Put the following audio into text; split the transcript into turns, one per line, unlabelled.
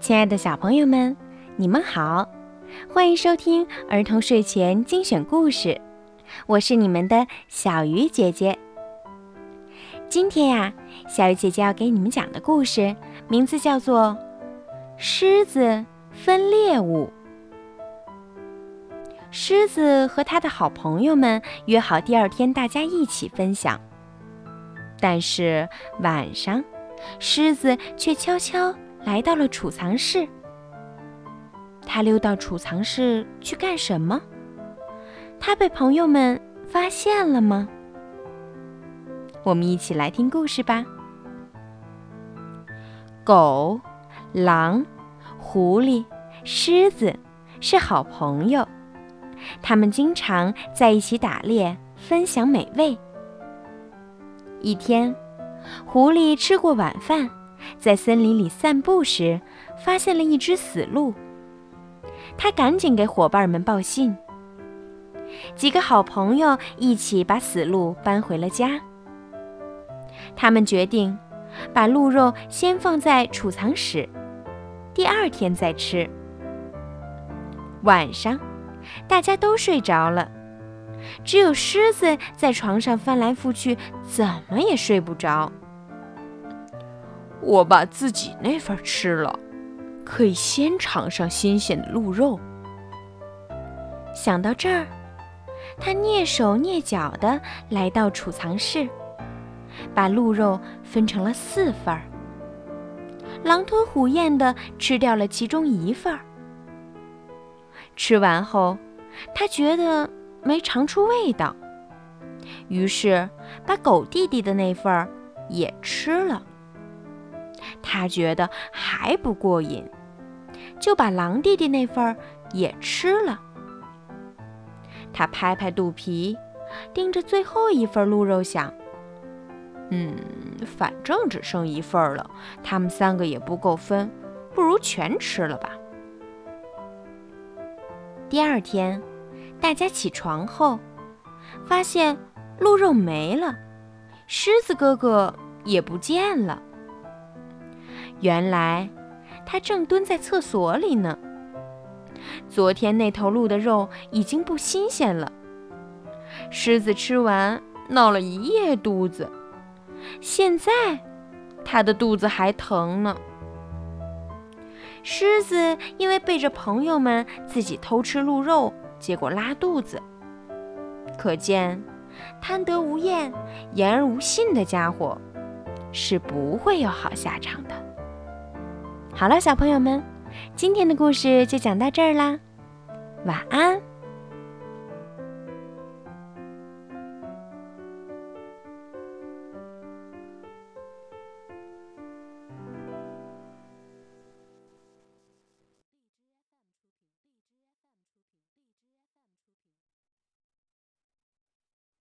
亲爱的小朋友们，你们好，欢迎收听儿童睡前精选故事，我是你们的小鱼姐姐。今天呀，小鱼姐姐要给你们讲的故事名字叫做《狮子分猎物》。狮子和他的好朋友们约好第二天大家一起分享，但是晚上，狮子却悄悄。来到了储藏室，他溜到储藏室去干什么？他被朋友们发现了吗？我们一起来听故事吧。狗、狼、狐狸、狮子是好朋友，他们经常在一起打猎，分享美味。一天，狐狸吃过晚饭。在森林里散步时，发现了一只死鹿。他赶紧给伙伴们报信。几个好朋友一起把死鹿搬回了家。他们决定把鹿肉先放在储藏室，第二天再吃。晚上，大家都睡着了，只有狮子在床上翻来覆去，怎么也睡不着。
我把自己那份吃了，可以先尝上新鲜的鹿肉。
想到这儿，他蹑手蹑脚地来到储藏室，把鹿肉分成了四份儿，狼吞虎咽地吃掉了其中一份儿。吃完后，他觉得没尝出味道，于是把狗弟弟的那份儿也吃了。他觉得还不过瘾，就把狼弟弟那份也吃了。他拍拍肚皮，盯着最后一份鹿肉，想：“嗯，反正只剩一份了，他们三个也不够分，不如全吃了吧。”第二天，大家起床后，发现鹿肉没了，狮子哥哥也不见了。原来，他正蹲在厕所里呢。昨天那头鹿的肉已经不新鲜了。狮子吃完闹了一夜肚子，现在他的肚子还疼呢。狮子因为背着朋友们自己偷吃鹿肉，结果拉肚子。可见，贪得无厌、言而无信的家伙是不会有好下场的。好了，小朋友们，今天的故事就讲到这儿啦，晚安。